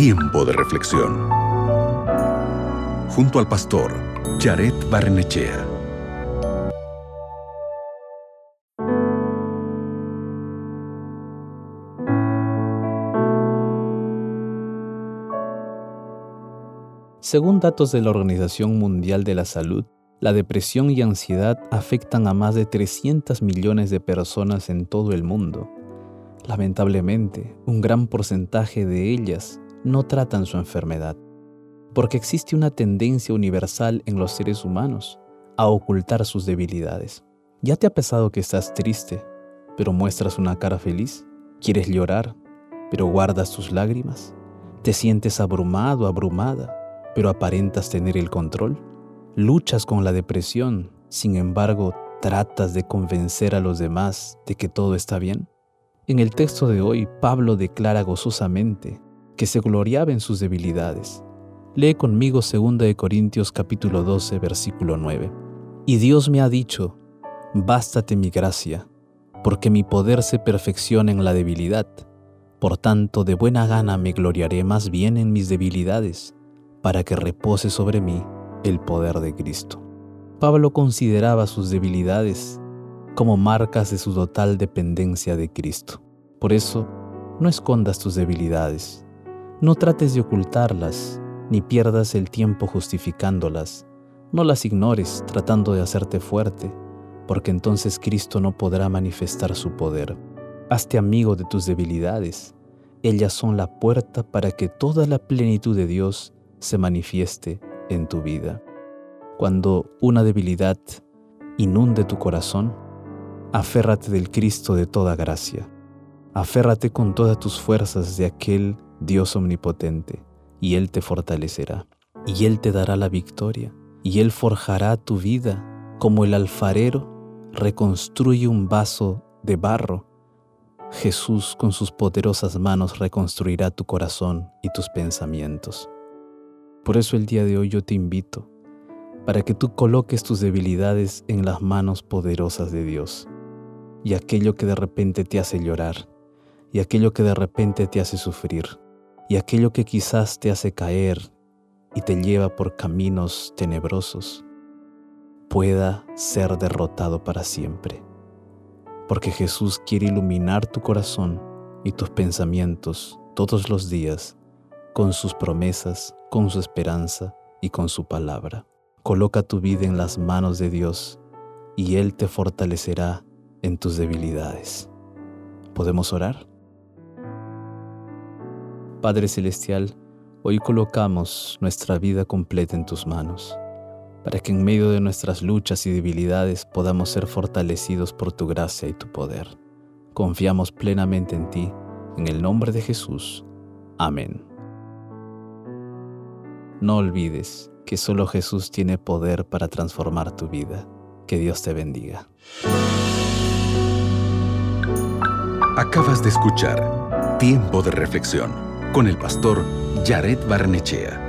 Tiempo de reflexión. Junto al pastor Jared Barnechea. Según datos de la Organización Mundial de la Salud, la depresión y ansiedad afectan a más de 300 millones de personas en todo el mundo. Lamentablemente, un gran porcentaje de ellas no tratan su enfermedad, porque existe una tendencia universal en los seres humanos a ocultar sus debilidades. ¿Ya te ha pesado que estás triste, pero muestras una cara feliz? ¿Quieres llorar, pero guardas tus lágrimas? ¿Te sientes abrumado, abrumada, pero aparentas tener el control? Luchas con la depresión, sin embargo, tratas de convencer a los demás de que todo está bien? En el texto de hoy, Pablo declara gozosamente que se gloriaba en sus debilidades. Lee conmigo 2 Corintios capítulo 12, versículo 9. Y Dios me ha dicho, bástate mi gracia, porque mi poder se perfecciona en la debilidad. Por tanto, de buena gana me gloriaré más bien en mis debilidades, para que repose sobre mí el poder de Cristo. Pablo consideraba sus debilidades como marcas de su total dependencia de Cristo. Por eso, no escondas tus debilidades, no trates de ocultarlas, ni pierdas el tiempo justificándolas, no las ignores tratando de hacerte fuerte, porque entonces Cristo no podrá manifestar su poder. Hazte amigo de tus debilidades, ellas son la puerta para que toda la plenitud de Dios se manifieste en tu vida. Cuando una debilidad inunde tu corazón, aférrate del Cristo de toda gracia. Aférrate con todas tus fuerzas de aquel Dios omnipotente, y Él te fortalecerá, y Él te dará la victoria, y Él forjará tu vida como el alfarero reconstruye un vaso de barro. Jesús con sus poderosas manos reconstruirá tu corazón y tus pensamientos. Por eso el día de hoy yo te invito para que tú coloques tus debilidades en las manos poderosas de Dios y aquello que de repente te hace llorar y aquello que de repente te hace sufrir y aquello que quizás te hace caer y te lleva por caminos tenebrosos pueda ser derrotado para siempre. Porque Jesús quiere iluminar tu corazón y tus pensamientos todos los días con sus promesas, con su esperanza y con su palabra. Coloca tu vida en las manos de Dios y Él te fortalecerá en tus debilidades. ¿Podemos orar? Padre Celestial, hoy colocamos nuestra vida completa en tus manos, para que en medio de nuestras luchas y debilidades podamos ser fortalecidos por tu gracia y tu poder. Confiamos plenamente en ti, en el nombre de Jesús. Amén. No olvides que solo Jesús tiene poder para transformar tu vida. Que Dios te bendiga. Acabas de escuchar Tiempo de Reflexión con el pastor Jared Barnechea.